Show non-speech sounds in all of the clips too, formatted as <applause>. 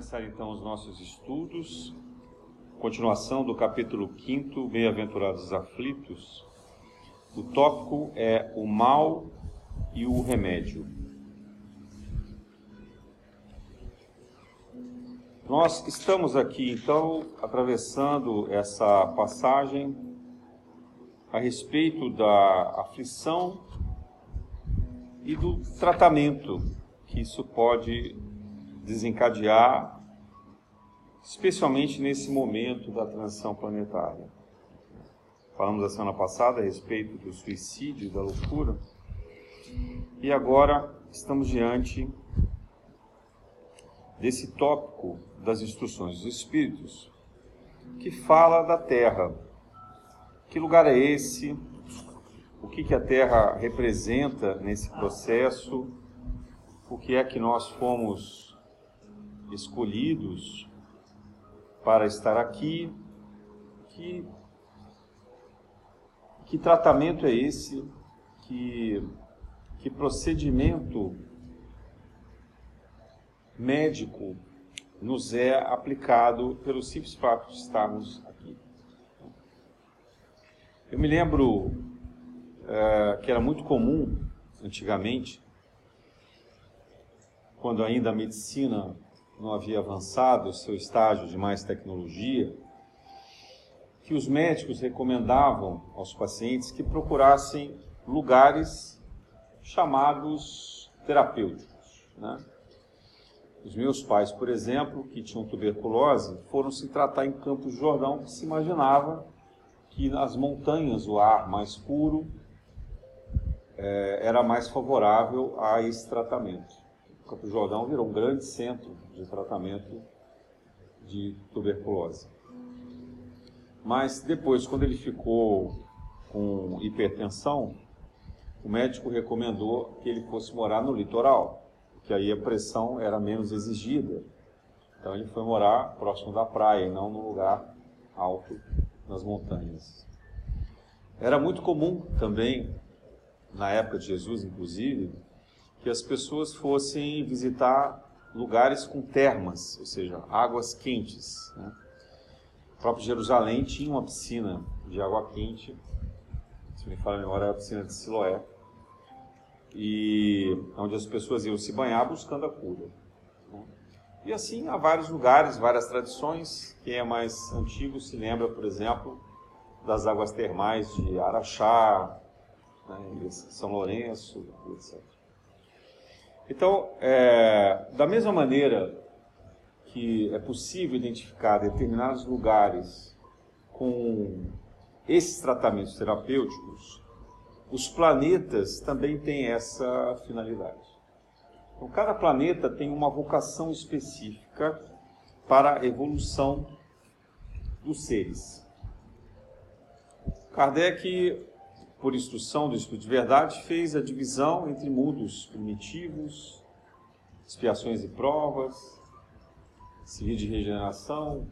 começar então os nossos estudos. Continuação do capítulo 5, Bem-aventurados aflitos. O tópico é o mal e o remédio. Nós estamos aqui então atravessando essa passagem a respeito da aflição e do tratamento que isso pode desencadear, especialmente nesse momento da transição planetária. Falamos a semana passada a respeito do suicídio e da loucura, e agora estamos diante desse tópico das instruções dos Espíritos, que fala da Terra. Que lugar é esse? O que, que a Terra representa nesse processo? O que é que nós fomos escolhidos para estar aqui. Que, que tratamento é esse? Que, que procedimento médico nos é aplicado pelo simples fato de estarmos aqui? Eu me lembro é, que era muito comum antigamente, quando ainda a medicina não havia avançado o seu estágio de mais tecnologia, que os médicos recomendavam aos pacientes que procurassem lugares chamados terapêuticos. Né? Os meus pais, por exemplo, que tinham tuberculose, foram se tratar em Campos do Jordão, que se imaginava que nas montanhas o ar mais puro é, era mais favorável a esse tratamento. Campo Jordão virou um grande centro de tratamento de tuberculose. Mas depois, quando ele ficou com hipertensão, o médico recomendou que ele fosse morar no litoral, que aí a pressão era menos exigida. Então ele foi morar próximo da praia e não no lugar alto nas montanhas. Era muito comum também, na época de Jesus inclusive, que as pessoas fossem visitar lugares com termas, ou seja, águas quentes. Né? O próprio Jerusalém tinha uma piscina de água quente, se me fala a memória, era a piscina de Siloé, e onde as pessoas iam se banhar buscando a cura. Né? E assim há vários lugares, várias tradições. Quem é mais antigo se lembra, por exemplo, das águas termais de Araxá, né, São Lourenço, etc. Então, é, da mesma maneira que é possível identificar determinados lugares com esses tratamentos terapêuticos, os planetas também têm essa finalidade. Então, cada planeta tem uma vocação específica para a evolução dos seres. Kardec por instrução do Espírito de Verdade, fez a divisão entre mundos primitivos, expiações e provas, seguir de regeneração,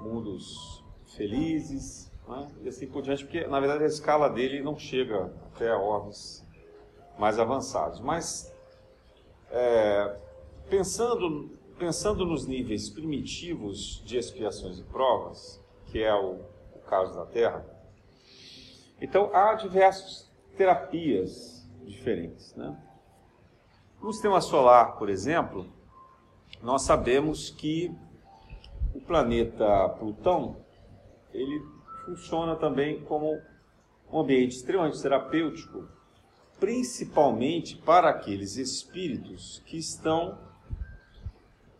mundos felizes, né? e assim por diante, porque na verdade a escala dele não chega até orbes mais avançados. Mas é, pensando, pensando nos níveis primitivos de expiações e provas, que é o, o caso da Terra, então, há diversas terapias diferentes. Né? No sistema solar, por exemplo, nós sabemos que o planeta Plutão ele funciona também como um ambiente extremamente terapêutico, principalmente para aqueles espíritos que estão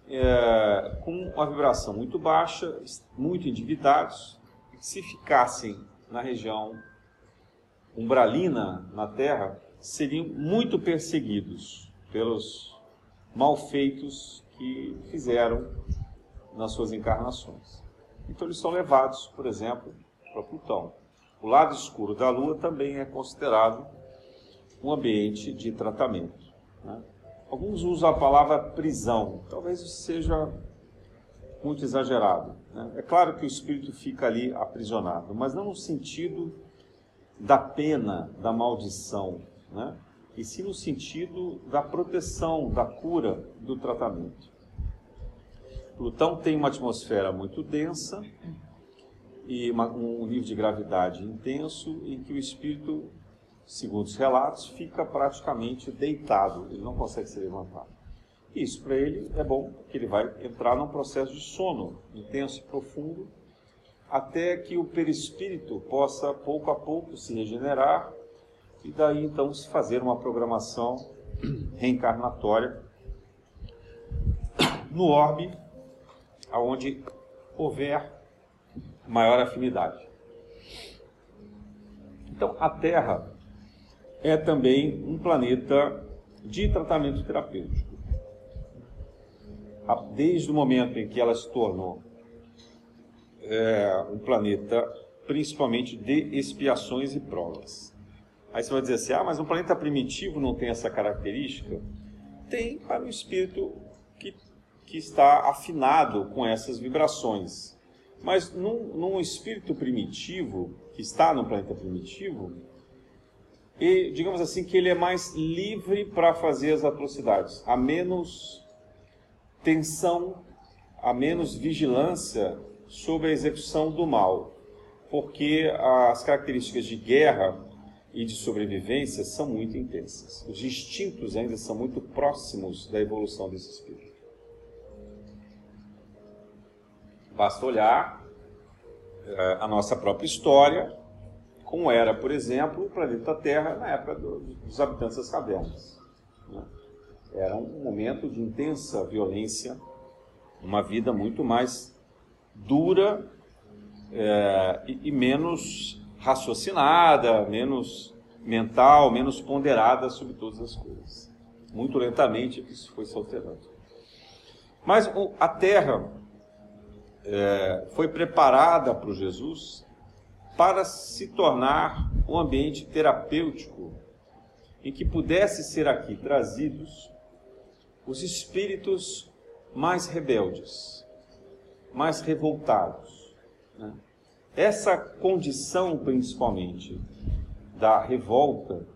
é, com uma vibração muito baixa, muito endividados, que se ficassem na região umbralina na terra seriam muito perseguidos pelos malfeitos que fizeram nas suas encarnações. Então eles são levados, por exemplo, para Plutão. O lado escuro da Lua também é considerado um ambiente de tratamento. Né? Alguns usam a palavra prisão, talvez isso seja muito exagerado. Né? É claro que o espírito fica ali aprisionado, mas não no sentido da pena, da maldição, né? e sim no sentido da proteção, da cura, do tratamento. Plutão tem uma atmosfera muito densa e uma, um nível de gravidade intenso em que o espírito, segundo os relatos, fica praticamente deitado, ele não consegue se levantar. Isso para ele é bom, porque ele vai entrar num processo de sono intenso e profundo, até que o perispírito possa pouco a pouco se regenerar e daí então se fazer uma programação <clears throat> reencarnatória no orbe aonde houver maior afinidade. Então, a Terra é também um planeta de tratamento terapêutico. Desde o momento em que ela se tornou é, um planeta principalmente de expiações e provas. Aí você vai dizer assim: ah, mas um planeta primitivo não tem essa característica? Tem para o espírito que, que está afinado com essas vibrações. Mas num, num espírito primitivo, que está no planeta primitivo, e digamos assim que ele é mais livre para fazer as atrocidades, a menos tensão, a menos vigilância sobre a execução do mal, porque as características de guerra e de sobrevivência são muito intensas. Os instintos ainda são muito próximos da evolução desse espírito. Basta olhar eh, a nossa própria história, como era, por exemplo, o planeta Terra na época dos habitantes das cavernas. Né? Era um momento de intensa violência, uma vida muito mais dura é, e, e menos raciocinada, menos mental, menos ponderada sobre todas as coisas. Muito lentamente isso foi se alterando. Mas a terra é, foi preparada para o Jesus para se tornar um ambiente terapêutico em que pudesse ser aqui trazidos os espíritos mais rebeldes, mais revoltados. Né? Essa condição, principalmente, da revolta,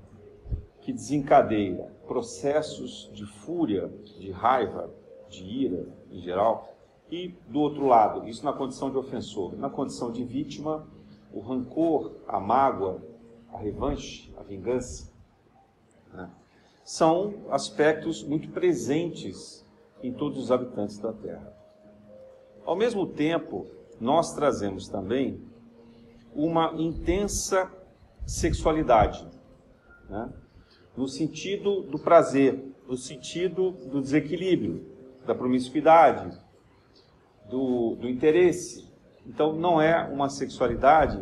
que desencadeia processos de fúria, de raiva, de ira em geral, e do outro lado, isso na condição de ofensor, na condição de vítima, o rancor, a mágoa, a revanche, a vingança, né? são aspectos muito presentes em todos os habitantes da Terra. Ao mesmo tempo, nós trazemos também uma intensa sexualidade, né? no sentido do prazer, no sentido do desequilíbrio, da promiscuidade, do, do interesse. Então, não é uma sexualidade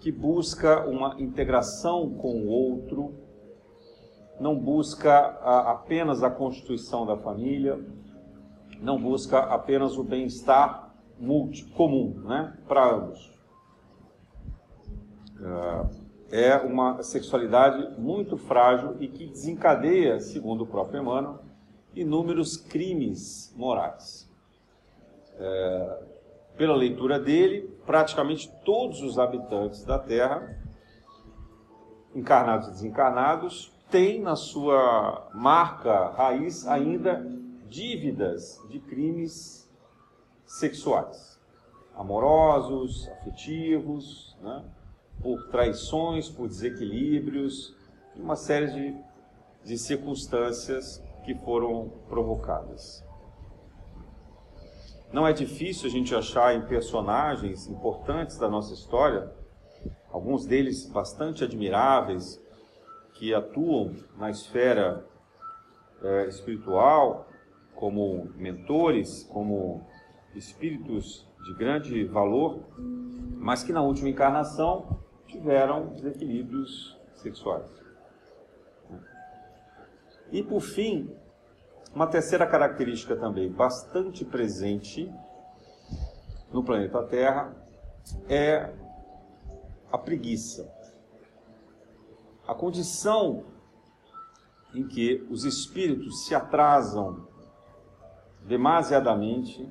que busca uma integração com o outro, não busca a, apenas a constituição da família, não busca apenas o bem-estar comum né, para ambos. É, é uma sexualidade muito frágil e que desencadeia, segundo o próprio Emmanuel, inúmeros crimes morais. É, pela leitura dele, praticamente todos os habitantes da Terra, encarnados e desencarnados, têm na sua marca raiz ainda dívidas de crimes sexuais, amorosos, afetivos, né? por traições, por desequilíbrios, uma série de, de circunstâncias que foram provocadas. Não é difícil a gente achar em personagens importantes da nossa história, alguns deles bastante admiráveis, que atuam na esfera é, espiritual, como mentores, como espíritos de grande valor, mas que na última encarnação tiveram desequilíbrios sexuais. E por fim, uma terceira característica também bastante presente no planeta Terra é a preguiça. A condição em que os espíritos se atrasam demasiadamente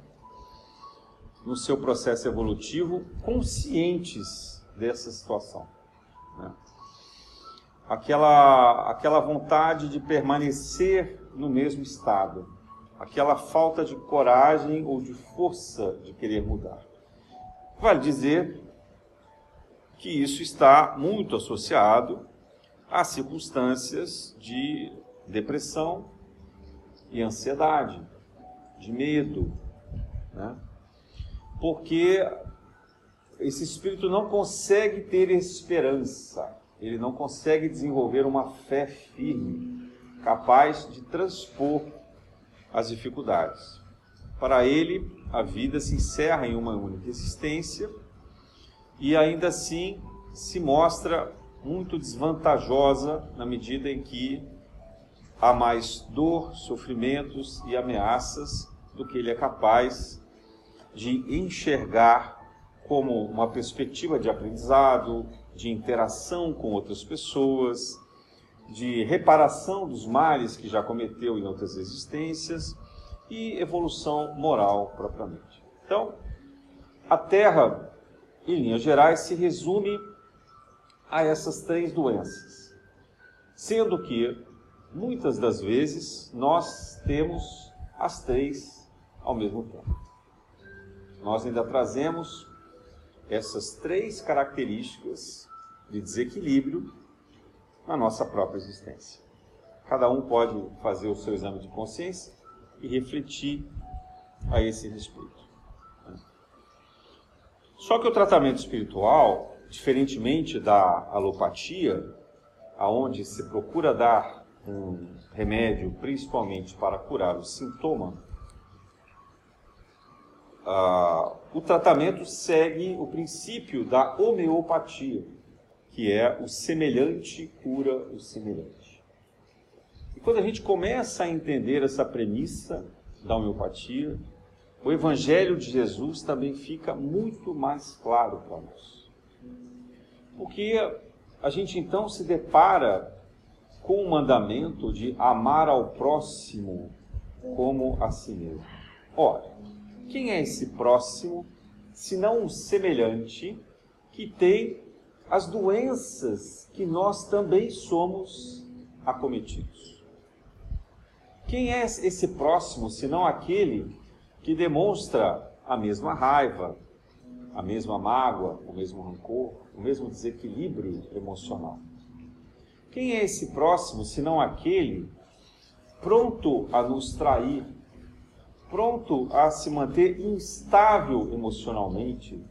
no seu processo evolutivo, conscientes dessa situação. Né? Aquela, aquela vontade de permanecer no mesmo estado, aquela falta de coragem ou de força de querer mudar. Vale dizer que isso está muito associado a circunstâncias de depressão e ansiedade, de medo, né? porque esse espírito não consegue ter esperança, ele não consegue desenvolver uma fé firme, capaz de transpor as dificuldades. Para ele, a vida se encerra em uma única existência e ainda assim se mostra muito desvantajosa na medida em que há mais dor, sofrimentos e ameaças do que ele é capaz de enxergar como uma perspectiva de aprendizado, de interação com outras pessoas, de reparação dos males que já cometeu em outras existências e evolução moral propriamente. Então, a Terra, em linhas gerais, se resume a essas três doenças, sendo que muitas das vezes nós temos as três ao mesmo tempo. Nós ainda trazemos essas três características de desequilíbrio na nossa própria existência. Cada um pode fazer o seu exame de consciência e refletir a esse respeito. Só que o tratamento espiritual, diferentemente da alopatia, aonde se procura dar um remédio principalmente para curar o sintoma, ah, o tratamento segue o princípio da homeopatia, que é o semelhante cura o semelhante. E quando a gente começa a entender essa premissa da homeopatia, o Evangelho de Jesus também fica muito mais claro para nós. Porque a gente então se depara com o mandamento de amar ao próximo como a si mesmo. Ora, quem é esse próximo, se não um semelhante que tem as doenças que nós também somos acometidos? Quem é esse próximo, se não aquele que demonstra a mesma raiva, a mesma mágoa, o mesmo rancor, o mesmo desequilíbrio emocional? Quem é esse próximo, se não aquele pronto a nos trair, pronto a se manter instável emocionalmente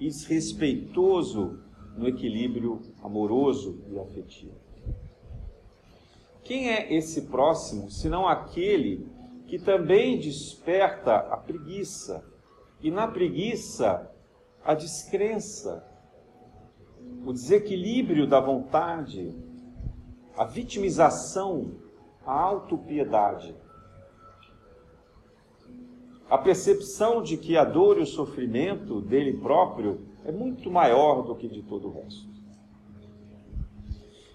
e desrespeitoso no equilíbrio amoroso e afetivo. Quem é esse próximo, senão aquele que também desperta a preguiça, e na preguiça a descrença, o desequilíbrio da vontade, a vitimização, a autopiedade a percepção de que a dor e o sofrimento dele próprio é muito maior do que de todo o resto.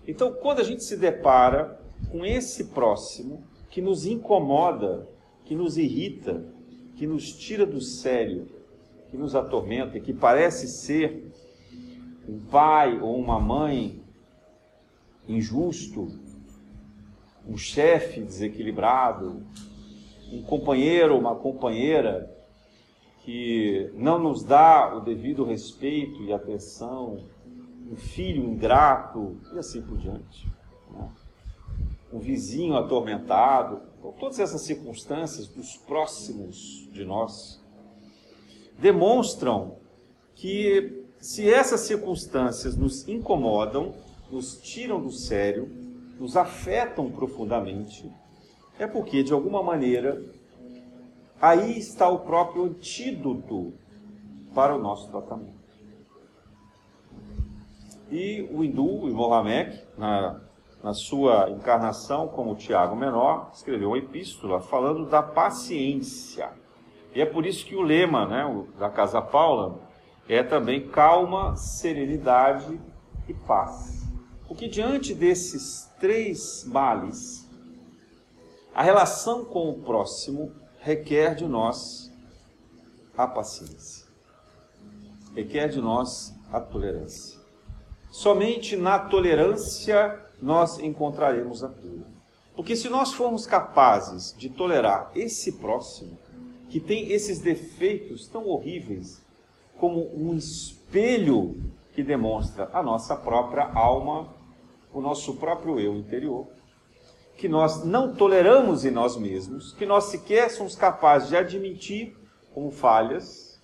Então, quando a gente se depara com esse próximo que nos incomoda, que nos irrita, que nos tira do sério, que nos atormenta que parece ser um pai ou uma mãe injusto, um chefe desequilibrado, um companheiro ou uma companheira que não nos dá o devido respeito e atenção, um filho ingrato e assim por diante. Né? Um vizinho atormentado, todas essas circunstâncias dos próximos de nós demonstram que se essas circunstâncias nos incomodam, nos tiram do sério, nos afetam profundamente, é porque, de alguma maneira, aí está o próprio antídoto para o nosso tratamento. E o hindu, o Mohamed, na, na sua encarnação como Tiago Menor, escreveu uma epístola falando da paciência. E é por isso que o lema né, da Casa Paula é também calma, serenidade e paz. Porque diante desses três males, a relação com o próximo requer de nós a paciência, requer de nós a tolerância. Somente na tolerância nós encontraremos a cura. Porque se nós formos capazes de tolerar esse próximo, que tem esses defeitos tão horríveis, como um espelho que demonstra a nossa própria alma, o nosso próprio eu interior, que nós não toleramos em nós mesmos, que nós sequer somos capazes de admitir como falhas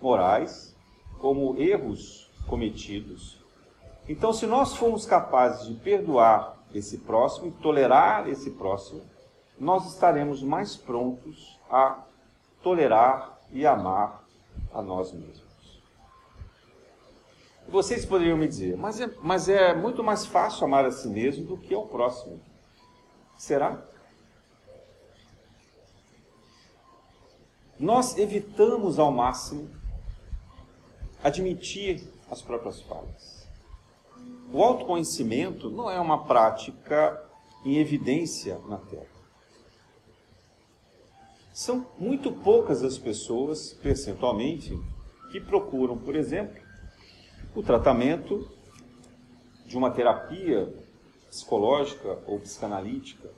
morais, como erros cometidos. Então, se nós formos capazes de perdoar esse próximo e tolerar esse próximo, nós estaremos mais prontos a tolerar e amar a nós mesmos. Vocês poderiam me dizer, mas é, mas é muito mais fácil amar a si mesmo do que ao próximo. Será? Nós evitamos ao máximo admitir as próprias falhas. O autoconhecimento não é uma prática em evidência na Terra. São muito poucas as pessoas, percentualmente, que procuram, por exemplo, o tratamento de uma terapia psicológica ou psicanalítica,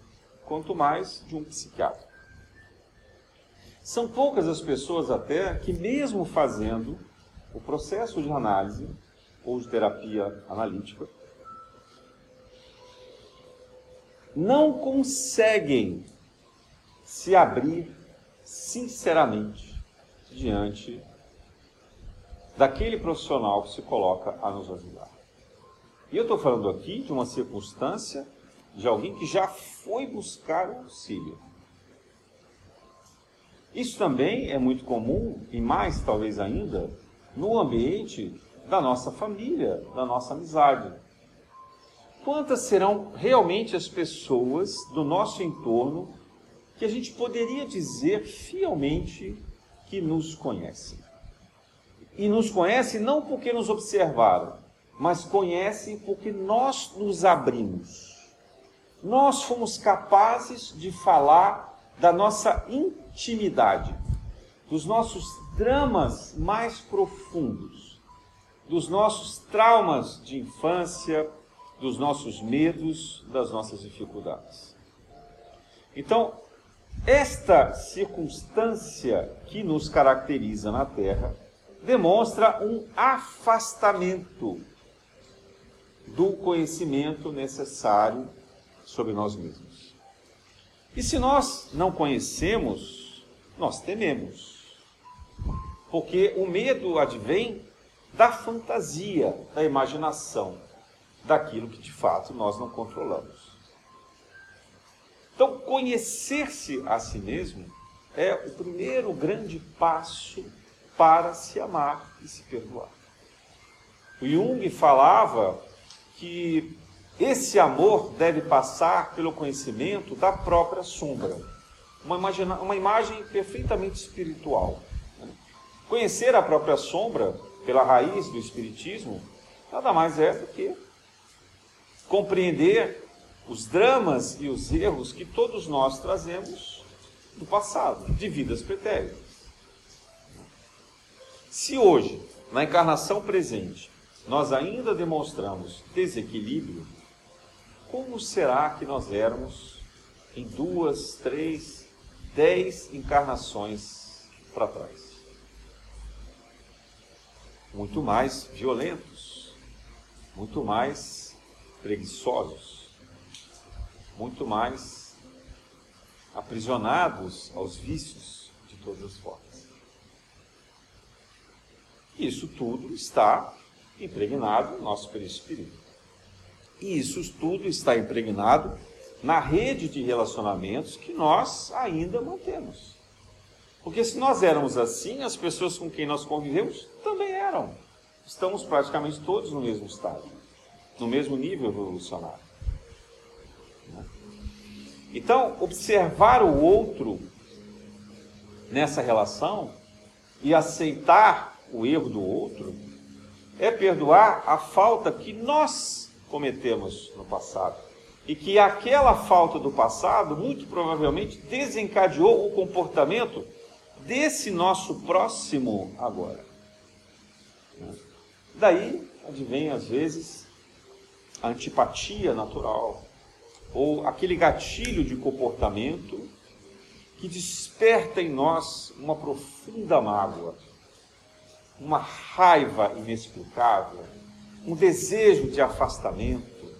quanto mais de um psiquiatra. São poucas as pessoas até que, mesmo fazendo o processo de análise ou de terapia analítica, não conseguem se abrir sinceramente diante daquele profissional que se coloca a nos ajudar. E eu estou falando aqui de uma circunstância de alguém que já foi buscar auxílio. Isso também é muito comum, e mais talvez ainda, no ambiente da nossa família, da nossa amizade. Quantas serão realmente as pessoas do nosso entorno que a gente poderia dizer fielmente que nos conhecem? E nos conhecem não porque nos observaram, mas conhecem porque nós nos abrimos. Nós fomos capazes de falar da nossa intimidade, dos nossos dramas mais profundos, dos nossos traumas de infância, dos nossos medos, das nossas dificuldades. Então, esta circunstância que nos caracteriza na Terra demonstra um afastamento do conhecimento necessário sobre nós mesmos. E se nós não conhecemos, nós tememos. Porque o medo advém da fantasia, da imaginação, daquilo que de fato nós não controlamos. Então, conhecer-se a si mesmo é o primeiro grande passo para se amar e se perdoar. O Jung falava que esse amor deve passar pelo conhecimento da própria sombra. Uma, imagina, uma imagem perfeitamente espiritual. Conhecer a própria sombra, pela raiz do Espiritismo, nada mais é do que compreender os dramas e os erros que todos nós trazemos do passado, de vidas pretéritas. Se hoje, na encarnação presente, nós ainda demonstramos desequilíbrio, como será que nós éramos em duas, três, dez encarnações para trás? Muito mais violentos, muito mais preguiçosos, muito mais aprisionados aos vícios de todas as formas. Isso tudo está impregnado no nosso perispírito. E isso tudo está impregnado na rede de relacionamentos que nós ainda mantemos. Porque se nós éramos assim, as pessoas com quem nós convivemos também eram. Estamos praticamente todos no mesmo estado, no mesmo nível evolucionário. Então, observar o outro nessa relação e aceitar o erro do outro, é perdoar a falta que nós cometemos no passado. E que aquela falta do passado, muito provavelmente, desencadeou o comportamento desse nosso próximo agora. Daí advém, às vezes, a antipatia natural, ou aquele gatilho de comportamento que desperta em nós uma profunda mágoa, uma raiva inexplicável, um desejo de afastamento,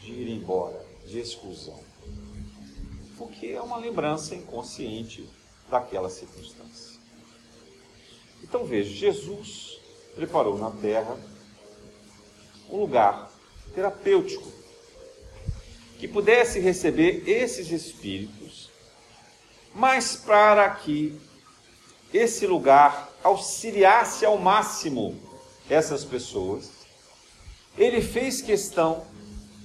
de ir embora, de exclusão. Porque é uma lembrança inconsciente daquela circunstância. Então veja, Jesus preparou na terra um lugar terapêutico que pudesse receber esses espíritos, mas para que esse lugar auxiliasse ao máximo essas pessoas, ele fez questão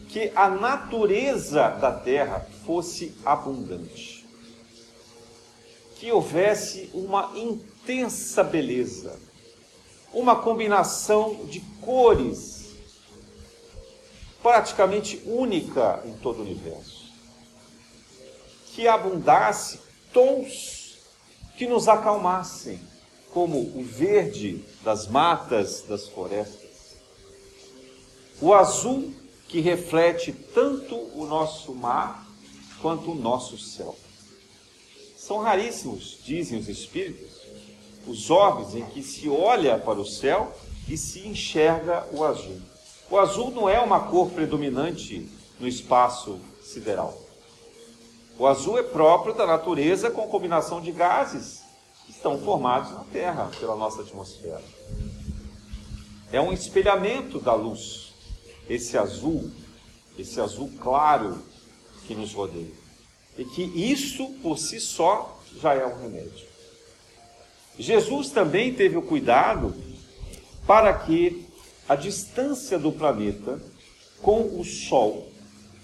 que a natureza da terra fosse abundante, que houvesse uma intensa beleza, uma combinação de cores praticamente única em todo o universo, que abundasse tons que nos acalmassem, como o verde das matas das florestas, o azul que reflete tanto o nosso mar quanto o nosso céu. São raríssimos, dizem os espíritos, os orbes em que se olha para o céu e se enxerga o azul. O azul não é uma cor predominante no espaço sideral. O azul é próprio da natureza com combinação de gases estão formados na Terra pela nossa atmosfera. É um espelhamento da luz, esse azul, esse azul claro que nos rodeia. E que isso por si só já é um remédio. Jesus também teve o cuidado para que a distância do planeta com o Sol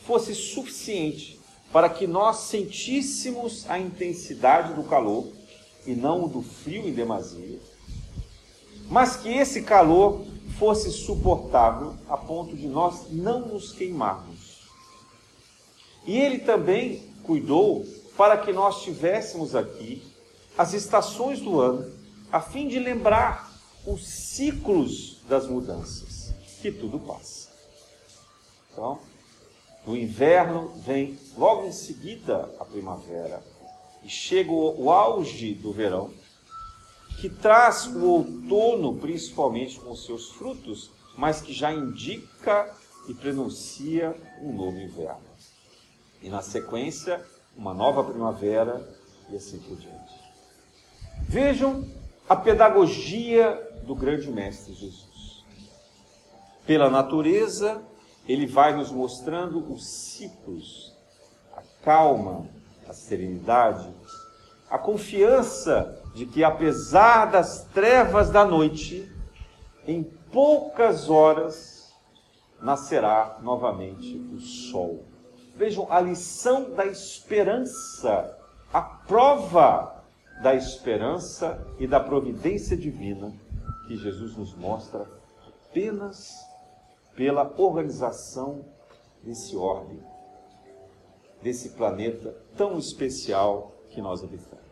fosse suficiente para que nós sentíssemos a intensidade do calor e não o do frio em demasia, mas que esse calor fosse suportável a ponto de nós não nos queimarmos. E ele também cuidou para que nós tivéssemos aqui as estações do ano, a fim de lembrar os ciclos das mudanças, que tudo passa. Então, no inverno vem logo em seguida a primavera e chega o, auge do verão, que traz o outono, principalmente com seus frutos, mas que já indica e prenuncia um novo inverno. E na sequência, uma nova primavera e assim por diante. Vejam a pedagogia do grande mestre Jesus. Pela natureza, ele vai nos mostrando os ciclos, a calma, a serenidade, a confiança de que, apesar das trevas da noite, em poucas horas nascerá novamente o sol. Vejam a lição da esperança, a prova da esperança e da providência divina que Jesus nos mostra apenas pela organização desse orbe, desse planeta tão especial que nós habitamos.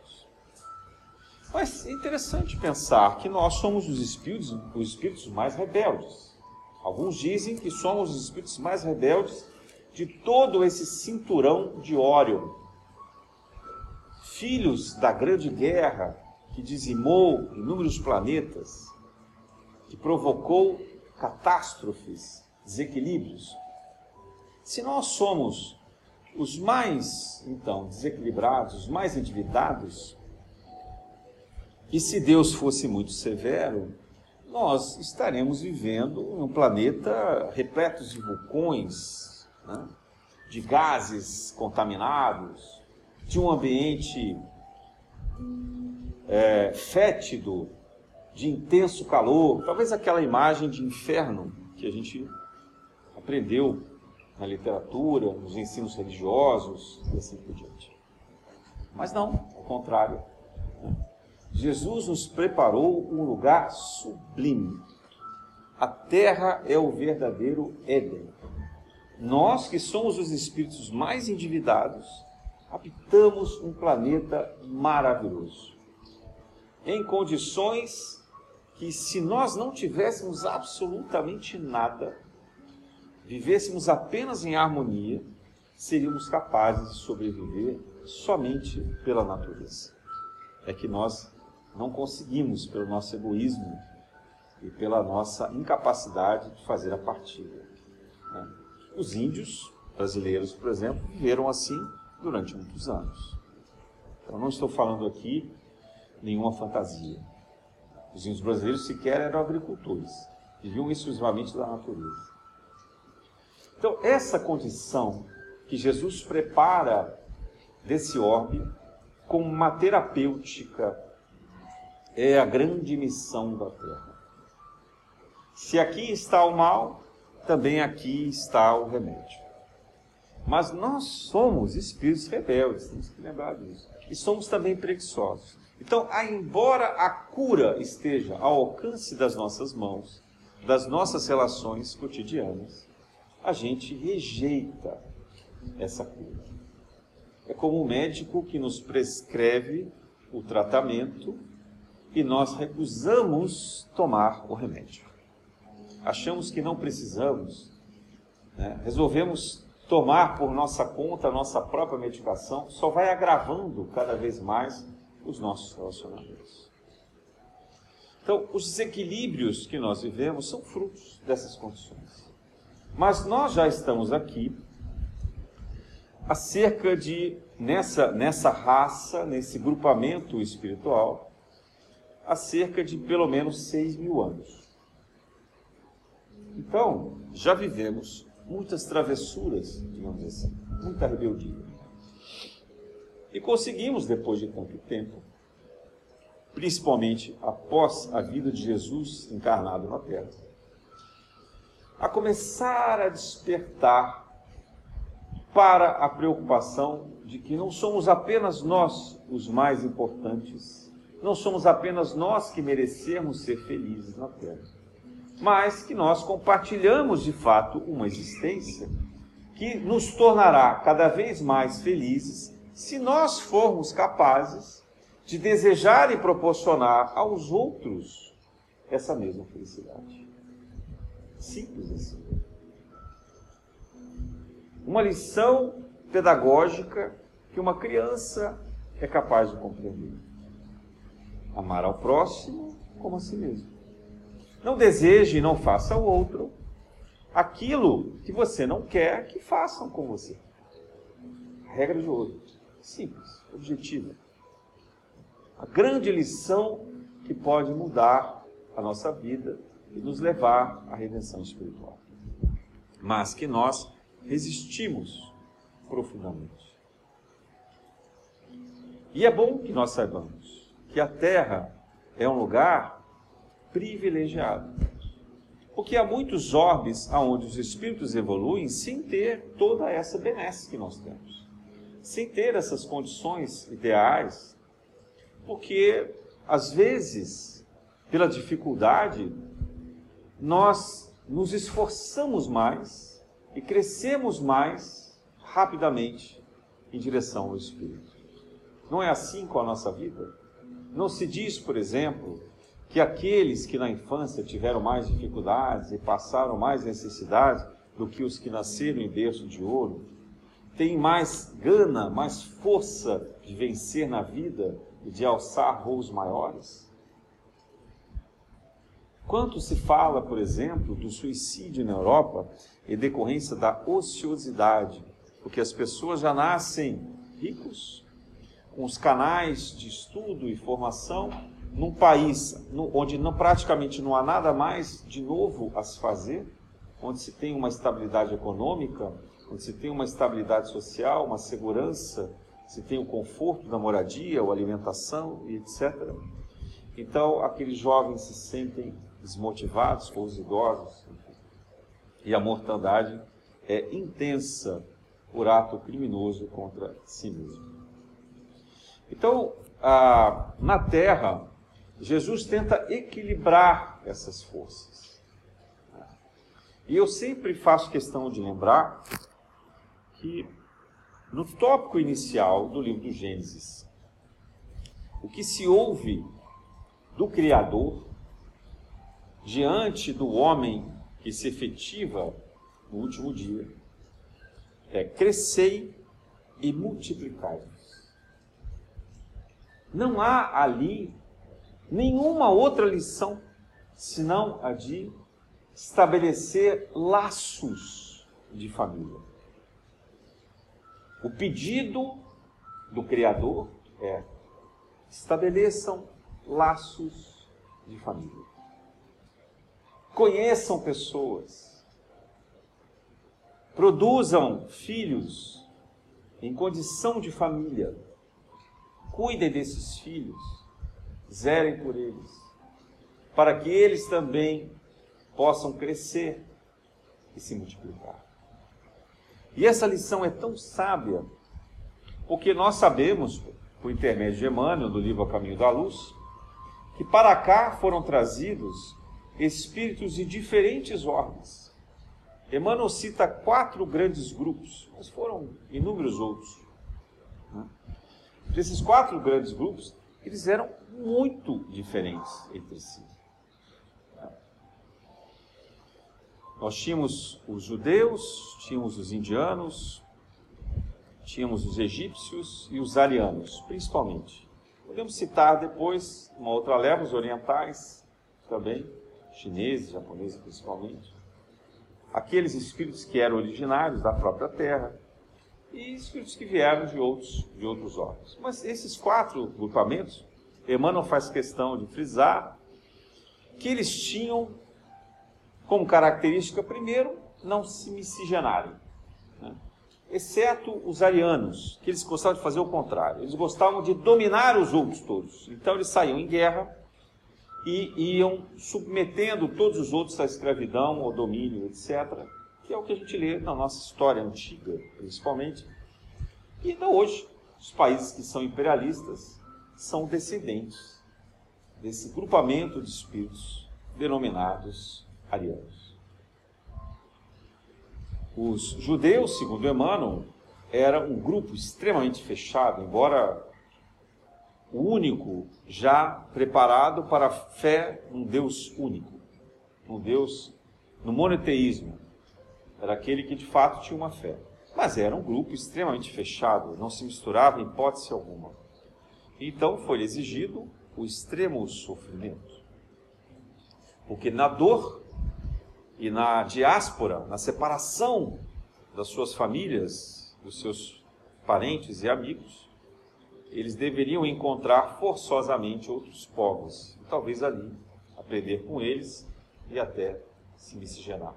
Mas é interessante pensar que nós somos os espíritos, os espíritos mais rebeldes. Alguns dizem que somos os espíritos mais rebeldes de todo esse cinturão de Órion. Filhos da grande guerra que dizimou inúmeros planetas, que provocou catástrofes, desequilíbrios. Se nós somos os mais, então, desequilibrados, os mais endividados, e se Deus fosse muito severo, nós estaremos vivendo em um planeta repleto de vulcões, né? de gases contaminados, de um ambiente é, fétido, de intenso calor, talvez aquela imagem de inferno que a gente aprendeu na literatura, nos ensinos religiosos e assim por diante. Mas não, ao contrário. Né? Jesus nos preparou um lugar sublime. A terra é o verdadeiro Éden. Nós, que somos os espíritos mais endividados, habitamos um planeta maravilhoso, em condições que, se nós não tivéssemos absolutamente nada, vivêssemos apenas em harmonia, seríamos capazes de sobreviver somente pela natureza. É que nós não conseguimos, pelo nosso egoísmo e pela nossa incapacidade de fazer a partida. Né? Os índios brasileiros, por exemplo, viveram assim durante muitos anos. Então, não estou falando aqui nenhuma fantasia. Os índios brasileiros sequer eram agricultores, viviam exclusivamente da natureza. Então, essa condição que Jesus prepara desse orbe como uma terapêutica é a grande missão da terra. Se aqui está o mal, também aqui está o remédio. Mas nós somos espíritos rebeldes, temos que lembrar disso. E somos também preguiçosos. Então, embora a cura esteja ao alcance das nossas mãos, das nossas relações cotidianas, a gente rejeita essa cura. É como o médico que nos prescreve o tratamento e nós recusamos tomar o remédio. Achamos que não precisamos, né? resolvemos tomar por nossa conta a nossa própria medicação, só vai agravando cada vez mais os nossos relacionamentos. Então, os desequilíbrios que nós vivemos são frutos dessas condições. Mas nós já estamos aqui há cerca de, nessa, nessa raça, nesse grupamento espiritual, há cerca de pelo menos 6 mil anos. Então, já vivemos muitas travessuras, digamos assim, muita rebeldia. E conseguimos, depois de tanto tempo, principalmente após a vida de Jesus encarnado na Terra, a começar a despertar para a preocupação de que não somos apenas nós os mais importantes, não somos apenas nós que merecemos ser felizes na Terra, mas que nós compartilhamos de fato uma existência que nos tornará cada vez mais felizes se nós formos capazes de desejar e proporcionar aos outros essa mesma felicidade. Simples assim. Uma lição pedagógica que uma criança é capaz de compreender. Amar ao próximo como a si mesmo. Não deseje e não faça ao outro aquilo que você não quer que façam com você. Regra de ouro. Simples, objetiva. A grande lição que pode mudar a nossa vida e nos levar à redenção espiritual. Mas que nós resistimos profundamente. E é bom que nós saibamos que a Terra é um lugar privilegiado. Porque há muitos orbes aonde os espíritos evoluem sem ter toda essa benesse que nós temos. Sem ter essas condições ideais. Porque, às vezes, pela dificuldade, nós nos esforçamos mais e crescemos mais rapidamente em direção ao Espírito. Não é assim com a nossa vida? Não se diz, por exemplo, que aqueles que na infância tiveram mais dificuldades e passaram mais necessidades do que os que nasceram em berço de ouro, têm mais gana, mais força de vencer na vida e de alçar voos maiores? Quanto se fala, por exemplo, do suicídio na Europa em decorrência da ociosidade, porque as pessoas já nascem ricos, com os canais de estudo e formação, num país onde não, praticamente não há nada mais de novo a se fazer, onde se tem uma estabilidade econômica, onde se tem uma estabilidade social, uma segurança, se tem o conforto da moradia, a alimentação e etc. Então, aqueles jovens se sentem desmotivados com os idosos. E a mortandade é intensa por ato criminoso contra si mesmo. Então, na Terra, Jesus tenta equilibrar essas forças. E eu sempre faço questão de lembrar que no tópico inicial do livro do Gênesis, o que se ouve do Criador diante do homem que se efetiva no último dia é crescei e multiplicai-vos. Não há ali nenhuma outra lição senão a de estabelecer laços de família. O pedido do Criador é: estabeleçam laços de família. Conheçam pessoas. Produzam filhos em condição de família. Cuidem desses filhos. Zerem por eles. Para que eles também possam crescer e se multiplicar. E essa lição é tão sábia, porque nós sabemos, por intermédio de Emmanuel, do livro A Caminho da Luz, que para cá foram trazidos espíritos de diferentes ordens. Emmanuel cita quatro grandes grupos, mas foram inúmeros outros. Desses quatro grandes grupos, eles eram muito diferentes entre si. Nós tínhamos os judeus, tínhamos os indianos, tínhamos os egípcios e os arianos, principalmente. Podemos citar depois uma outra leva, os orientais também, chineses, japoneses principalmente. Aqueles espíritos que eram originários da própria terra e espíritos que vieram de outros, de outros órgãos. Mas esses quatro grupamentos, Emmanuel faz questão de frisar que eles tinham como característica, primeiro, não se miscigenarem. Né? Exceto os arianos, que eles gostavam de fazer o contrário. Eles gostavam de dominar os outros todos. Então eles saíam em guerra e iam submetendo todos os outros à escravidão, ao domínio, etc. Que é o que a gente lê na nossa história antiga, principalmente. E ainda hoje, os países que são imperialistas são descendentes desse grupamento de espíritos denominados arianos. Os judeus, segundo Emmanuel, era um grupo extremamente fechado, embora único já preparado para a fé num Deus único, num Deus, no monoteísmo. Era aquele que de fato tinha uma fé. Mas era um grupo extremamente fechado, não se misturava em hipótese alguma. Então foi exigido o extremo sofrimento. Porque na dor e na diáspora, na separação das suas famílias, dos seus parentes e amigos, eles deveriam encontrar forçosamente outros povos, e talvez ali aprender com eles e até se miscigenar.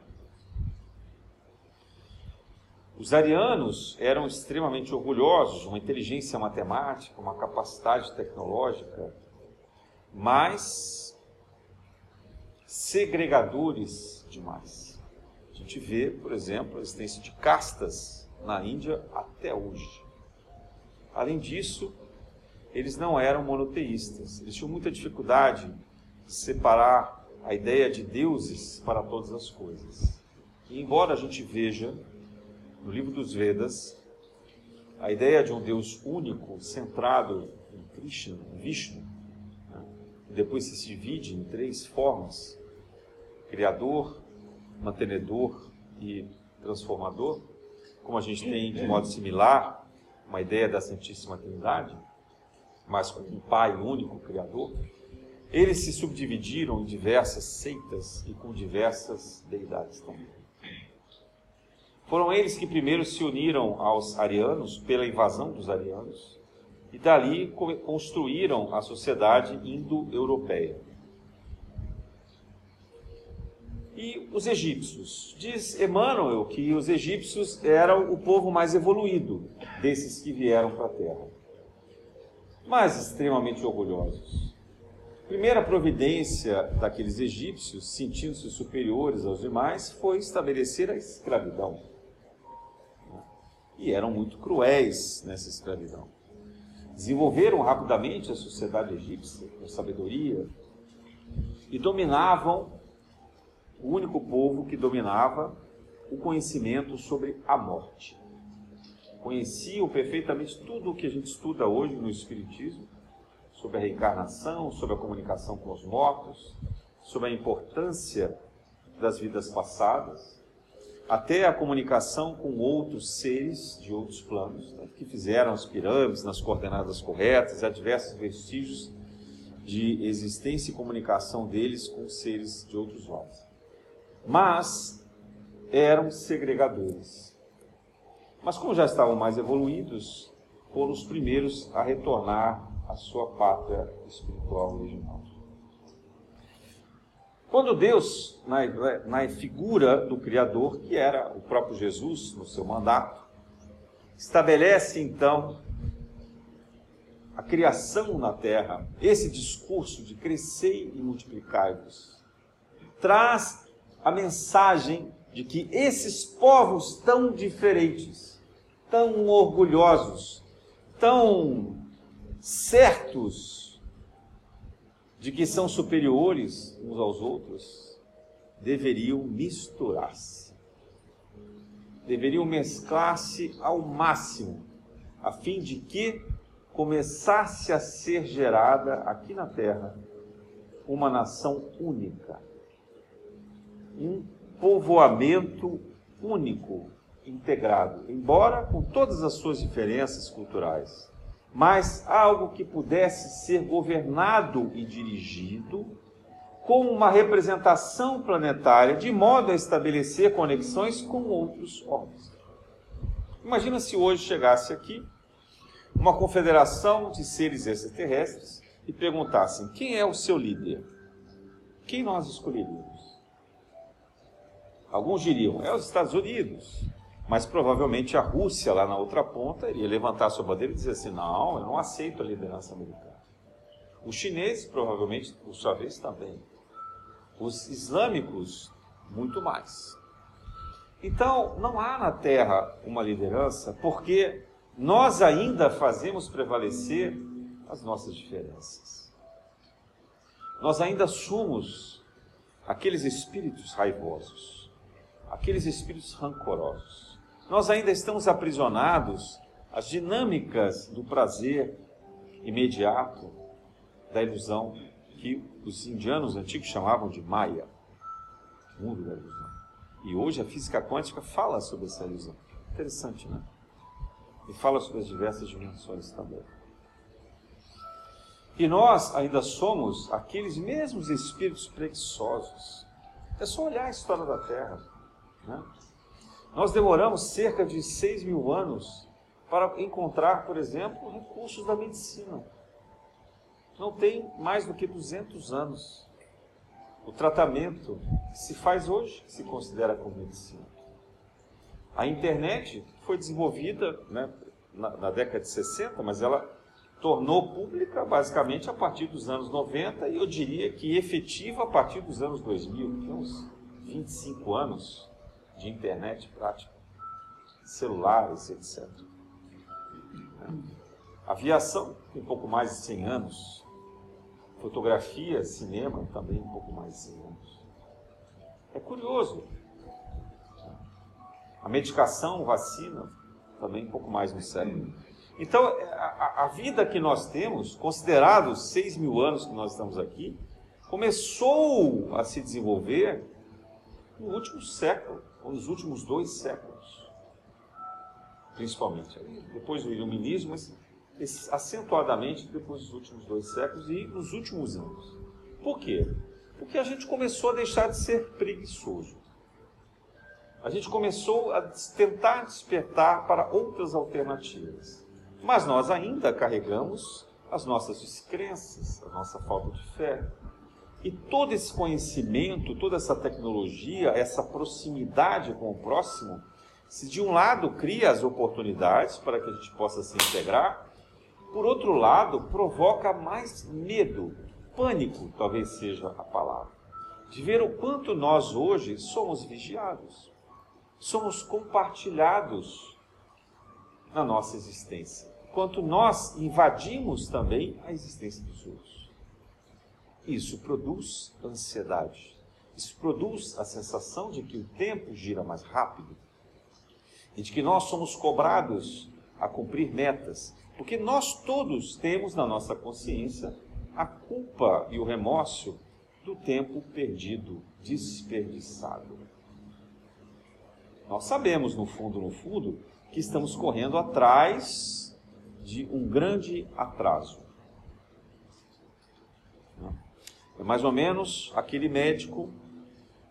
Os arianos eram extremamente orgulhosos, uma inteligência matemática, uma capacidade tecnológica, mas segregadores demais. A gente vê, por exemplo, a existência de castas na Índia até hoje. Além disso, eles não eram monoteístas. Eles tinham muita dificuldade de separar a ideia de deuses para todas as coisas. E embora a gente veja no livro dos Vedas a ideia de um Deus único, centrado em Krishna, em Vishnu, né? depois se divide em três formas, criador, mantenedor e transformador, como a gente tem de modo similar uma ideia da Santíssima Trindade, mas com um Pai único, Criador, eles se subdividiram em diversas seitas e com diversas deidades também. Foram eles que primeiro se uniram aos arianos pela invasão dos arianos e dali construíram a sociedade indo-europeia. e os egípcios. Diz Emmanuel que os egípcios eram o povo mais evoluído desses que vieram para a terra, mas extremamente orgulhosos. primeira providência daqueles egípcios, sentindo-se superiores aos demais, foi estabelecer a escravidão. E eram muito cruéis nessa escravidão. Desenvolveram rapidamente a sociedade egípcia com sabedoria e dominavam o único povo que dominava o conhecimento sobre a morte. Conheciam perfeitamente tudo o que a gente estuda hoje no Espiritismo, sobre a reencarnação, sobre a comunicação com os mortos, sobre a importância das vidas passadas. até a comunicação com outros seres de outros planos, né, que fizeram as pirâmides nas coordenadas corretas, há diversos vestígios de existência e comunicação deles com seres de outros lados. Mas eram segregadores. Mas como já estavam mais evoluídos, foram os primeiros a retornar à sua pátria espiritual original. Quando Deus, na, na figura do Criador, que era o próprio Jesus, no seu mandato, estabelece então a criação na terra, esse discurso de crescer e multiplicar-vos, traz a mensagem de que esses povos tão diferentes, tão orgulhosos, tão certos de que são superiores uns aos outros, deveriam misturar-se. Deveriam mesclar-se ao máximo, a fim de que começasse a ser gerada aqui na terra uma nação única, um povoamento único, integrado, embora com todas as suas diferenças culturais mas algo que pudesse ser governado e dirigido como uma representação planetária, de modo a estabelecer conexões com outros orbes. Imagina se hoje chegasse aqui uma confederação de seres extraterrestres e perguntassem: quem é o seu líder? Quem nós escolheríamos? Alguns diriam: é os Estados Unidos. Mas provavelmente a Rússia, lá na outra ponta, iria levantar sua bandeira e dizer assim: não, eu não aceito a liderança americana. Os chineses, provavelmente, por sua vez, também. Os islâmicos, muito mais. Então, não há na Terra uma liderança porque nós ainda fazemos prevalecer as nossas diferenças. Nós ainda somos aqueles espíritos raivosos, aqueles espíritos rancorosos nós ainda estamos aprisionados às dinâmicas do prazer imediato, da ilusão que os indianos antigos chamavam de Maya, mundo da ilusão. E hoje a física quântica fala sobre essa ilusão. Interessante, né? E fala sobre as diversas dimensões também. E nós ainda somos aqueles mesmos espíritos preguiçosos. É só olhar a história da Terra. Né? Nós demoramos cerca de 6 mil anos para encontrar, por exemplo, recursos da medicina. Não tem mais do que 200 anos. O tratamento que se faz hoje se considera como medicina. A internet foi desenvolvida né, na, na década de 60, mas ela tornou pública basicamente a partir dos anos 90 e eu diria que efetiva a partir dos anos 2000, que uns 25 anos de internet prática, celulares, etc. Aviação tem um pouco mais de 100 anos. Fotografia, cinema também um pouco mais de 100 anos. É curioso. A medicação, vacina, também um pouco mais no século. Então, a, a, vida que nós temos, considerados 6 mil anos que nós estamos aqui, começou a se desenvolver no último século nos últimos dois séculos, principalmente. Depois do iluminismo, mas acentuadamente depois dos últimos dois séculos e nos últimos anos. Por quê? Porque a gente começou a deixar de ser preguiçoso. A gente começou a tentar despertar para outras alternativas. Mas nós ainda carregamos as nossas descrenças, a nossa falta de fé, e todo esse conhecimento, toda essa tecnologia, essa proximidade com o próximo, se de um lado cria as oportunidades para que a gente possa se integrar, por outro lado provoca mais medo, pânico, talvez seja a palavra, de ver o quanto nós hoje somos vigiados, somos compartilhados na nossa existência, quanto nós invadimos também a existência dos outros. Isso produz ansiedade. Isso produz a sensação de que o tempo gira mais rápido e de que nós somos cobrados a cumprir metas, porque nós todos temos na nossa consciência a culpa e o remorso do tempo perdido, desperdiçado. Nós sabemos, no fundo, no fundo, que estamos correndo atrás de um grande atraso. É mais ou menos aquele médico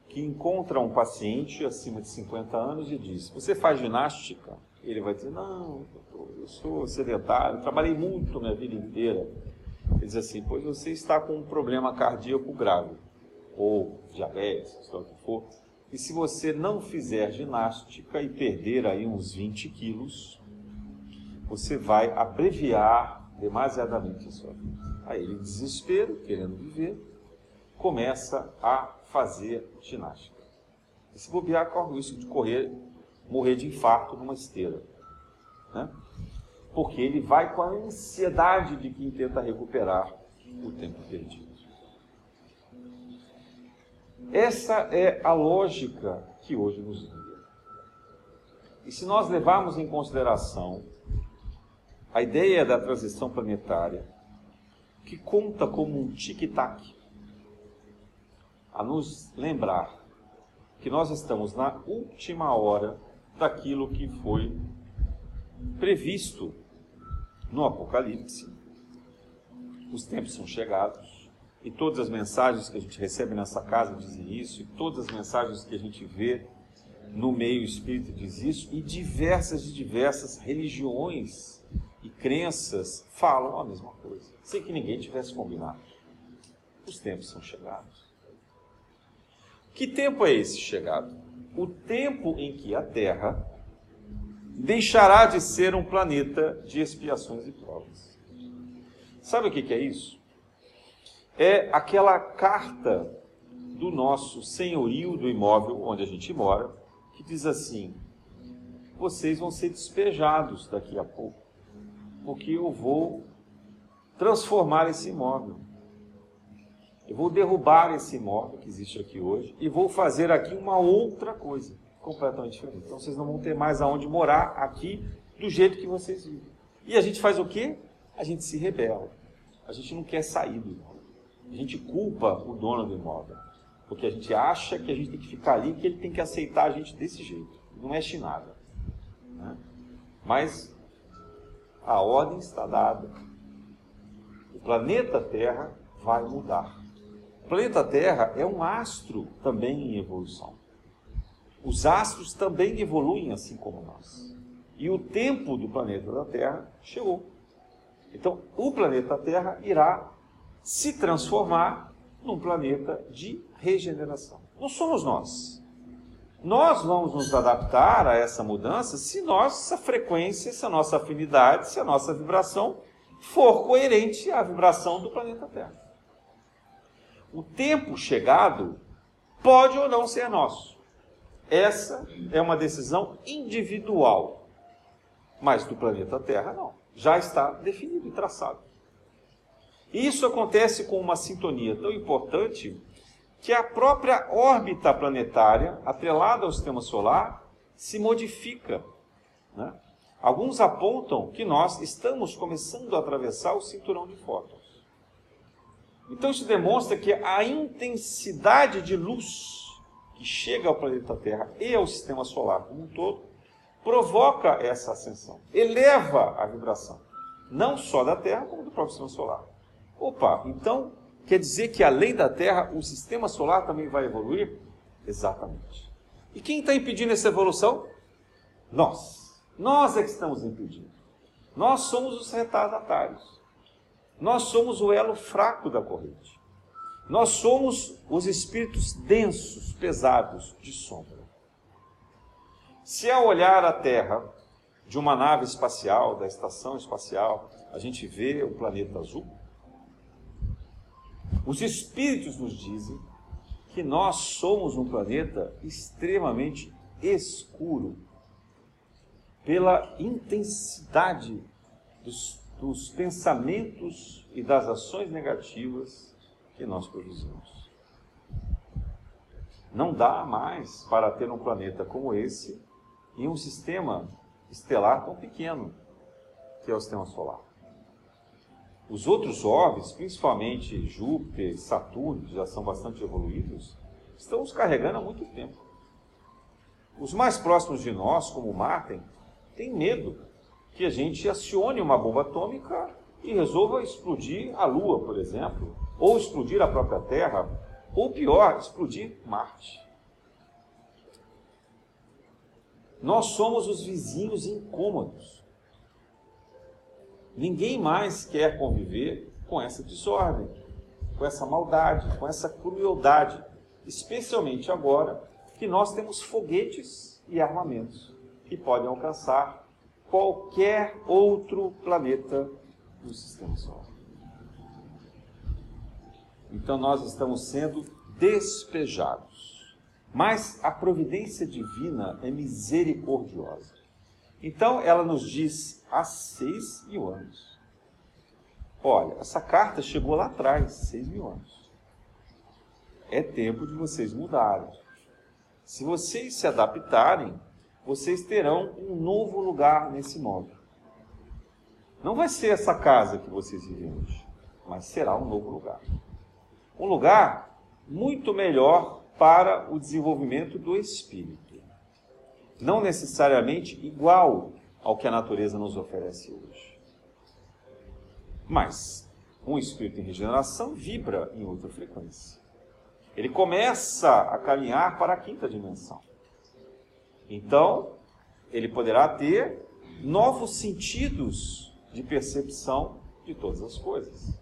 que encontra um paciente acima de 50 anos e diz: Você faz ginástica? Ele vai dizer: Não, eu sou sedentário, trabalhei muito minha vida inteira. Ele diz assim: Pois você está com um problema cardíaco grave, ou diabetes, seja o que for. E se você não fizer ginástica e perder aí uns 20 quilos, você vai abreviar demasiadamente a sua vida. Aí ele, desespero, querendo viver, começa a fazer ginástica. E se bobear, corre o risco de correr, morrer de infarto numa esteira. Né? Porque ele vai com a ansiedade de quem tenta recuperar o tempo perdido. Essa é a lógica que hoje nos guia. E se nós levarmos em consideração a ideia da transição planetária, que conta como um tic-tac, a nos lembrar que nós estamos na última hora daquilo que foi previsto no Apocalipse. Os tempos são chegados e todas as mensagens que a gente recebe nessa casa dizem isso, e todas as mensagens que a gente vê no meio espírita diz isso, e diversas e diversas religiões e crenças falam a mesma coisa, sem que ninguém tivesse combinado. Os tempos são chegados. Que tempo é esse chegado? O tempo em que a Terra deixará de ser um planeta de expiações e provas. Sabe o que é isso? É aquela carta do nosso senhorio do imóvel onde a gente mora, que diz assim: vocês vão ser despejados daqui a pouco, porque eu vou transformar esse imóvel. Eu vou derrubar esse imóvel que existe aqui hoje e vou fazer aqui uma outra coisa completamente diferente. Então vocês não vão ter mais aonde morar aqui do jeito que vocês vivem. E a gente faz o quê? A gente se rebela. A gente não quer sair do imóvel. A gente culpa o dono do imóvel. Porque a gente acha que a gente tem que ficar ali, que ele tem que aceitar a gente desse jeito. Não mexe em nada. Né? Mas a ordem está dada. O planeta Terra vai mudar. Planeta Terra é um astro também em evolução. Os astros também evoluem assim como nós. E o tempo do planeta da Terra chegou. Então, o planeta Terra irá se transformar num planeta de regeneração. Não somos nós. Nós vamos nos adaptar a essa mudança se nossa frequência, se a nossa afinidade, se a nossa vibração for coerente à vibração do planeta Terra o tempo chegado pode ou não ser nosso. Essa é uma decisão individual. Mas do planeta Terra, não. Já está definido e traçado. E isso acontece com uma sintonia tão importante que a própria órbita planetária, atrelada ao sistema solar, se modifica. Né? Alguns apontam que nós estamos começando a atravessar o cinturão de fótons. Então isso demonstra que a intensidade de luz que chega ao planeta Terra e ao sistema solar como um todo provoca essa ascensão, eleva a vibração, não só da Terra, como do próprio sistema solar. Opa, então quer dizer que além da Terra, o sistema solar também vai evoluir? Exatamente. E quem está impedindo essa evolução? Nós. Nós é que estamos impedindo. Nós somos os retardatários. Nós somos o elo fraco da corrente. Nós somos os espíritos densos, pesados, de sombra. Se ao olhar a Terra de uma nave espacial, da estação espacial, a gente vê o planeta azul, os espíritos nos dizem que nós somos um planeta extremamente escuro pela intensidade dos dos pensamentos e das ações negativas que nós produzimos. Não dá mais para ter um planeta como esse em um sistema estelar tão pequeno que é o sistema solar. Os outros orbes, principalmente Júpiter e Saturno, já são bastante evoluídos, estão os carregando há muito tempo. Os mais próximos de nós, como Martin, têm medo que a gente acione uma bomba atômica e resolva explodir a Lua, por exemplo, ou explodir a própria Terra, ou pior, explodir Marte. Nós somos os vizinhos incômodos. Ninguém mais quer conviver com essa desordem, com essa maldade, com essa crueldade, especialmente agora que nós temos foguetes e armamentos que podem alcançar qualquer outro planeta do sistema solar. Então nós estamos sendo despejados. Mas a providência divina é misericordiosa. Então ela nos diz há seis mil anos. Olha, essa carta chegou lá atrás, seis mil anos. É tempo de vocês mudarem. Se vocês se adaptarem, vocês terão um novo lugar nesse mundo. Não vai ser essa casa que vocês vivem hoje, mas será um novo lugar. Um lugar muito melhor para o desenvolvimento do espírito. Não necessariamente igual ao que a natureza nos oferece hoje. Mas um espírito em regeneração vibra em outra frequência. Ele começa a caminhar para a quinta dimensão. Então, ele poderá ter novos sentidos de percepção de todas as coisas.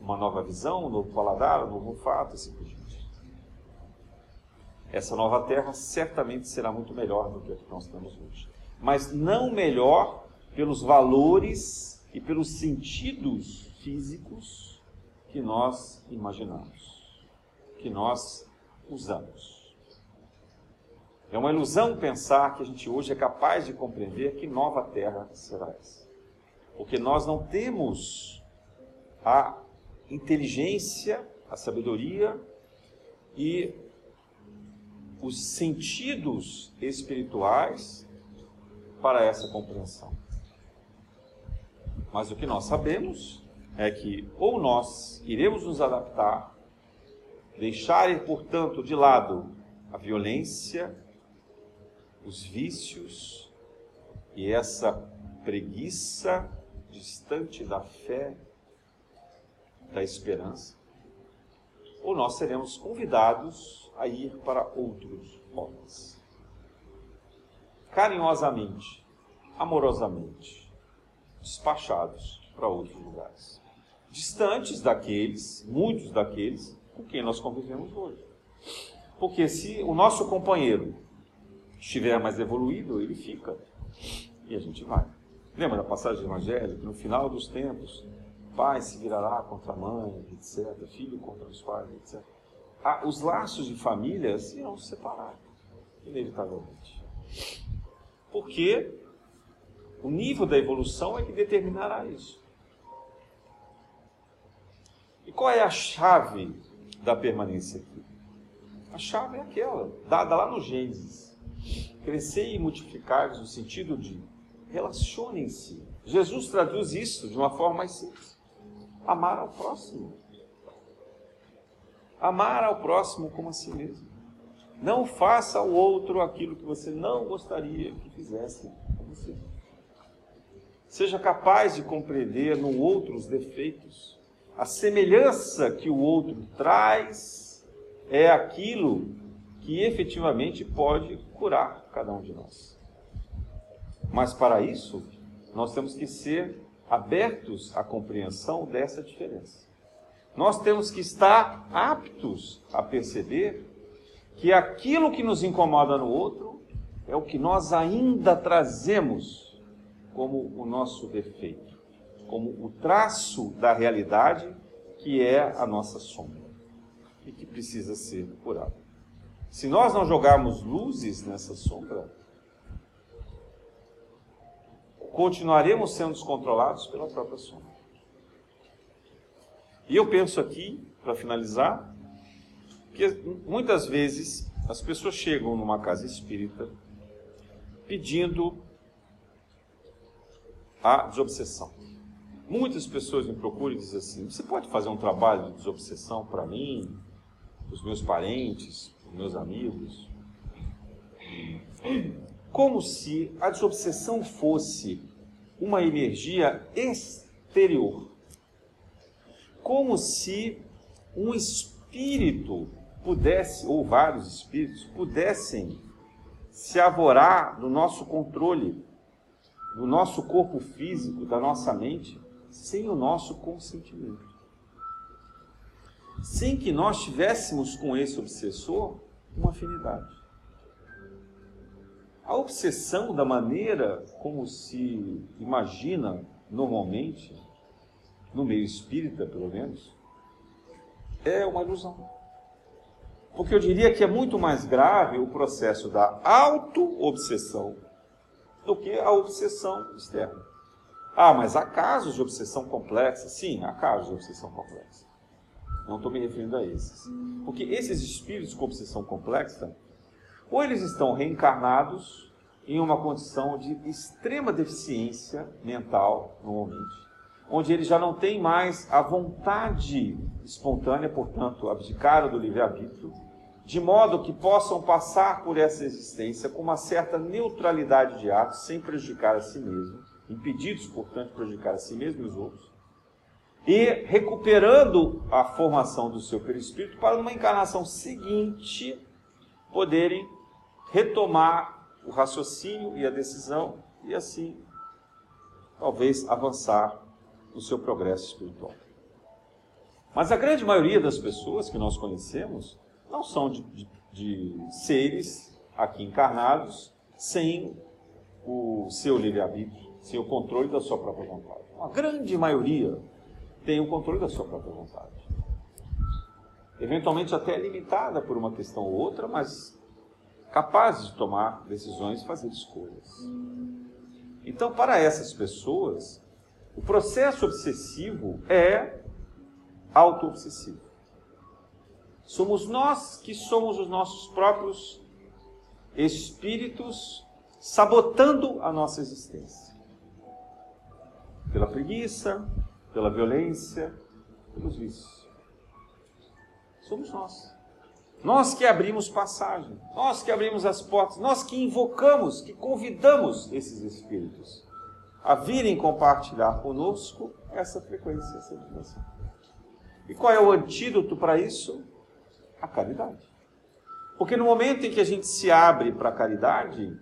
Uma nova visão, um novo paladar, um novo olfato, assim por diante essa nova terra certamente será muito melhor do que a que nós temos hoje. Mas não melhor pelos valores e pelos sentidos físicos que nós imaginamos, que nós usamos. É uma ilusão pensar que a gente hoje é capaz de compreender que nova terra será essa. Porque nós não temos a inteligência, a sabedoria e os sentidos espirituais para essa compreensão. Mas o que nós sabemos é que ou nós iremos nos adaptar, deixar, portanto, de lado a violência, os vícios e essa preguiça distante da fé, da esperança, ou nós seremos convidados a ir para outros homens. Carinhosamente, amorosamente, despachados para outros lugares. Distantes daqueles, muitos daqueles, com quem nós convivemos hoje. Porque se o nosso companheiro estiver mais evoluído, ele fica. E a gente vai. Lembra da passagem? Que no final dos tempos, pai se virará contra a mãe, etc. Filho contra os pais, etc os laços de famílias irão se separar, inevitavelmente. Porque o nível da evolução é que determinará isso. E qual é a chave da permanência aqui? A chave é aquela, dada lá no Gênesis. Crescer e multiplicar no sentido de relacionem-se. Jesus traduz isso de uma forma mais simples. Amar ao próximo. Amar ao próximo como a si mesmo. Não faça ao outro aquilo que você não gostaria que fizesse a você. Seja capaz de compreender no outro os defeitos. A semelhança que o outro traz é aquilo que efetivamente pode curar cada um de nós. Mas para isso, nós temos que ser abertos à compreensão dessa diferença. Nós temos que estar aptos a perceber que aquilo que nos incomoda no outro é o que nós ainda trazemos como o nosso defeito, como o traço da realidade que é a nossa sombra e que precisa ser curado. Se nós não jogarmos luzes nessa sombra, continuaremos sendo descontrolados pela própria sombra. E eu penso aqui, para finalizar, que muitas vezes as pessoas chegam numa casa espírita pedindo a desobsessão. Muitas pessoas me procuram e dizem assim: você pode fazer um trabalho de desobsessão para mim, para os meus parentes, meus amigos? como se a desobsessão fosse uma energia exterior. Como se um espírito pudesse, ou vários espíritos, pudessem se avorar do nosso controle, do nosso corpo físico, da nossa mente, sem o nosso consentimento. Sem que nós tivéssemos com esse obsessor uma afinidade. A obsessão, da maneira como se imagina normalmente, no meio espírita pelo menos, é uma ilusão. Porque eu diria que é muito mais grave o processo da auto-obsessão do que a obsessão externa. Ah, mas há casos de obsessão complexa? Sim, há casos de obsessão complexa. Não estou me referindo a esses. Porque esses espíritos com obsessão complexa, ou eles estão reencarnados em uma condição de extrema deficiência mental, normalmente, onde eles já não têm mais a vontade espontânea, portanto, abdicaram do livre-arbítrio, de modo que possam passar por essa existência com uma certa neutralidade de atos, sem prejudicar a si mesmo, impedidos, portanto, de prejudicar a si mesmo e os outros, e recuperando a formação do seu perispírito para numa encarnação seguinte poderem retomar o raciocínio e a decisão e assim talvez avançar no seu progresso espiritual. Mas a grande maioria das pessoas que nós conhecemos não são de, de, de seres aqui encarnados sem o seu livre-arbítrio, sem o controle da sua própria vontade. A grande maioria tem o controle da sua própria vontade. Eventualmente até limitada por uma questão ou outra, mas capazes de tomar decisões e fazer escolhas. Então, para essas pessoas, o processo obsessivo é auto-obsessivo. Somos nós que somos os nossos próprios espíritos sabotando a nossa existência. Pela preguiça, pela violência, pelos vícios. Somos nós. Nós que abrimos passagem, nós que abrimos as portas, nós que invocamos, que convidamos esses espíritos a virem compartilhar conosco essa frequência, essa dimensão. E qual é o antídoto para isso? A caridade. Porque no momento em que a gente se abre para a caridade,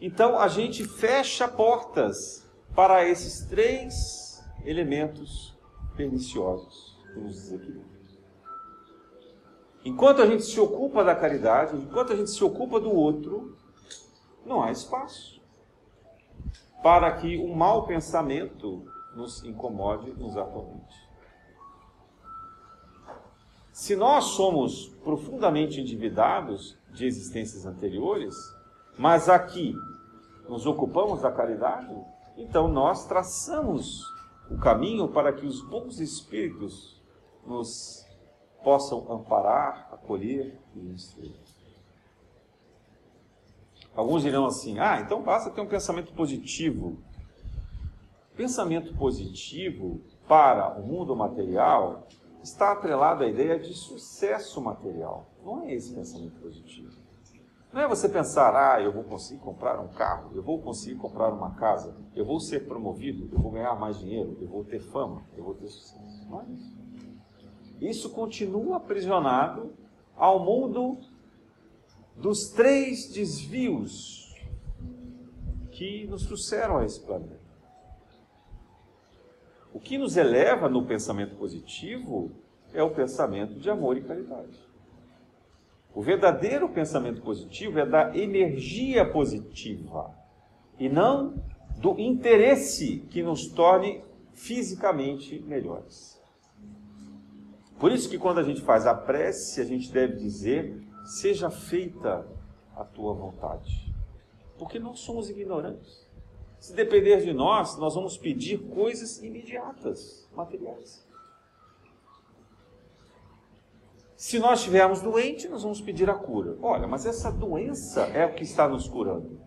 então a gente fecha portas para esses três elementos perniciosos que nos desequilibram. Enquanto a gente se ocupa da caridade, enquanto a gente se ocupa do outro, não há espaço para que o mau pensamento nos incomode, nos atormente. Se nós somos profundamente endividados de existências anteriores, mas aqui nos ocupamos da caridade, então nós traçamos o caminho para que os bons espíritos nos possam amparar, acolher e instruir. Alguns dirão assim: ah, então basta ter um pensamento positivo. Pensamento positivo para o mundo material está atrelado à ideia de sucesso material. Não é esse pensamento positivo. Não é você pensar, ah, eu vou conseguir comprar um carro, eu vou conseguir comprar uma casa, eu vou ser promovido, eu vou ganhar mais dinheiro, eu vou ter fama, eu vou ter sucesso. Não é isso. Isso continua aprisionado ao mundo dos três desvios que nos trouxeram a esse planeta. O que nos eleva no pensamento positivo é o pensamento de amor e caridade. O verdadeiro pensamento positivo é da energia positiva e não do interesse que nos torne fisicamente melhores. Por isso que quando a gente faz a prece, a gente deve dizer: seja feita a tua vontade. Porque nós somos ignorantes. Se depender de nós, nós vamos pedir coisas imediatas, materiais. Se nós estivermos doentes, nós vamos pedir a cura. Olha, mas essa doença é o que está nos curando.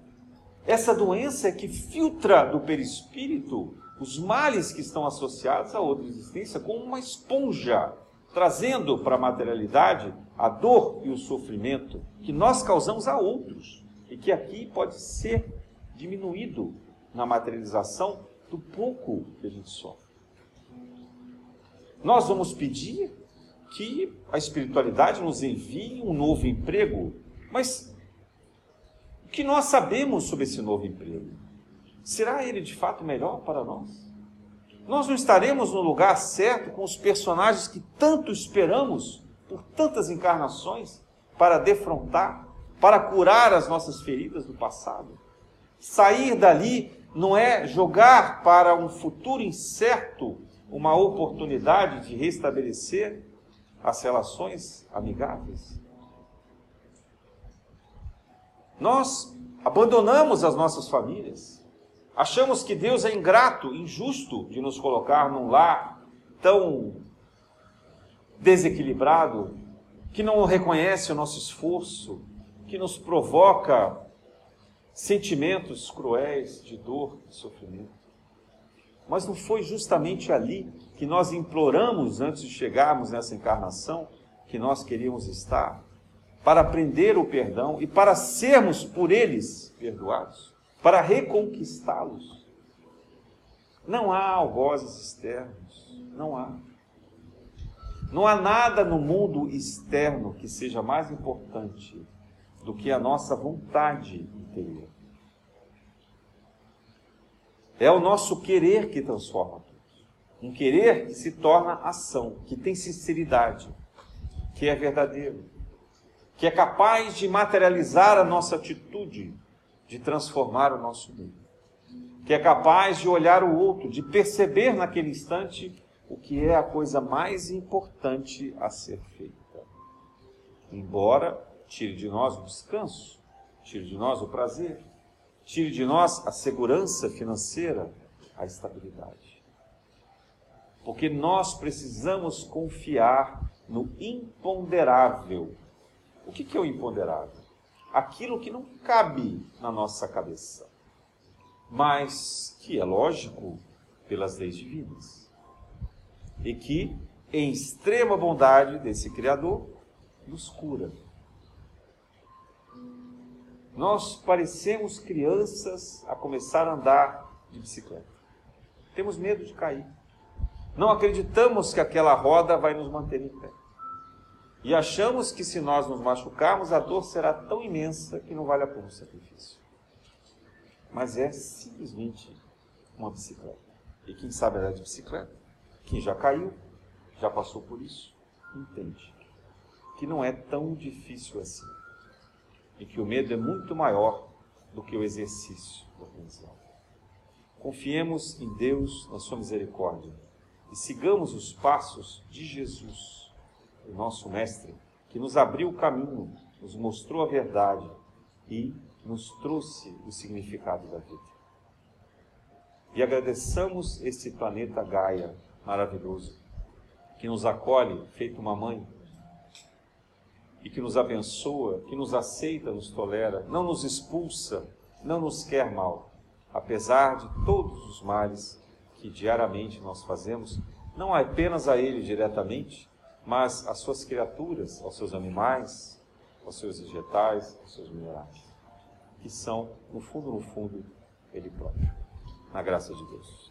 Essa doença é que filtra do perispírito os males que estão associados a outra existência como uma esponja, trazendo para a materialidade a dor e o sofrimento que nós causamos a outros e que aqui pode ser diminuído na materialização do pouco que a gente sofre. Nós vamos pedir que a espiritualidade nos envie um novo emprego, mas o que nós sabemos sobre esse novo emprego? Será ele de fato melhor para nós? Nós não estaremos no lugar certo com os personagens que tanto esperamos por tantas encarnações para defrontar, para curar as nossas feridas do passado? Sair dali não é jogar para um futuro incerto uma oportunidade de restabelecer as relações amigáveis? Nós abandonamos as nossas famílias, achamos que Deus é ingrato, injusto de nos colocar num lar tão desequilibrado, que não reconhece o nosso esforço, que nos provoca sentimentos cruéis de dor e sofrimento. Mas não foi justamente ali que nós imploramos antes de chegarmos nessa encarnação que nós queríamos estar? Para aprender o perdão e para sermos por eles perdoados, para reconquistá-los. Não há algozes externos, não há. Não há nada no mundo externo que seja mais importante do que a nossa vontade interior. É o nosso querer que transforma. Um querer que se torna ação, que tem sinceridade, que é verdadeiro, que é capaz de materializar a nossa atitude, de transformar o nosso mundo, que é capaz de olhar o outro, de perceber naquele instante o que é a coisa mais importante a ser feita. Embora tire de nós o descanso, tire de nós o prazer, Tire de nós a segurança financeira, a estabilidade. Porque nós precisamos confiar no imponderável. O que é o imponderável? Aquilo que não cabe na nossa cabeça, mas que é lógico pelas leis divinas. E que, em extrema bondade desse Criador, nos cura nós parecemos crianças a começar a andar de bicicleta. Temos medo de cair. Não acreditamos que aquela roda vai nos manter em pé. E achamos que se nós nos machucarmos, a dor será tão imensa que não vale a pena o sacrifício. Mas é simplesmente uma bicicleta. E quem sabe andar de bicicleta, quem já caiu, já passou por isso, entende que não é tão difícil assim e que o medo é muito maior do que o exercício da atenção. Confiemos em Deus, na sua misericórdia, e sigamos os passos de Jesus, o nosso Mestre, que nos abriu o caminho, nos mostrou a verdade e nos trouxe o significado da vida. E agradeçamos esse planeta Gaia maravilhoso, que nos acolhe, feito uma mãe, e que nos abençoa, que nos aceita, nos tolera, não nos expulsa, não nos quer mal, apesar de todos os males que diariamente nós fazemos, não apenas a Ele diretamente, mas às suas criaturas, aos seus animais, aos seus vegetais, aos seus minerais, que são, no fundo, no fundo, Ele próprio. Na graça de Deus.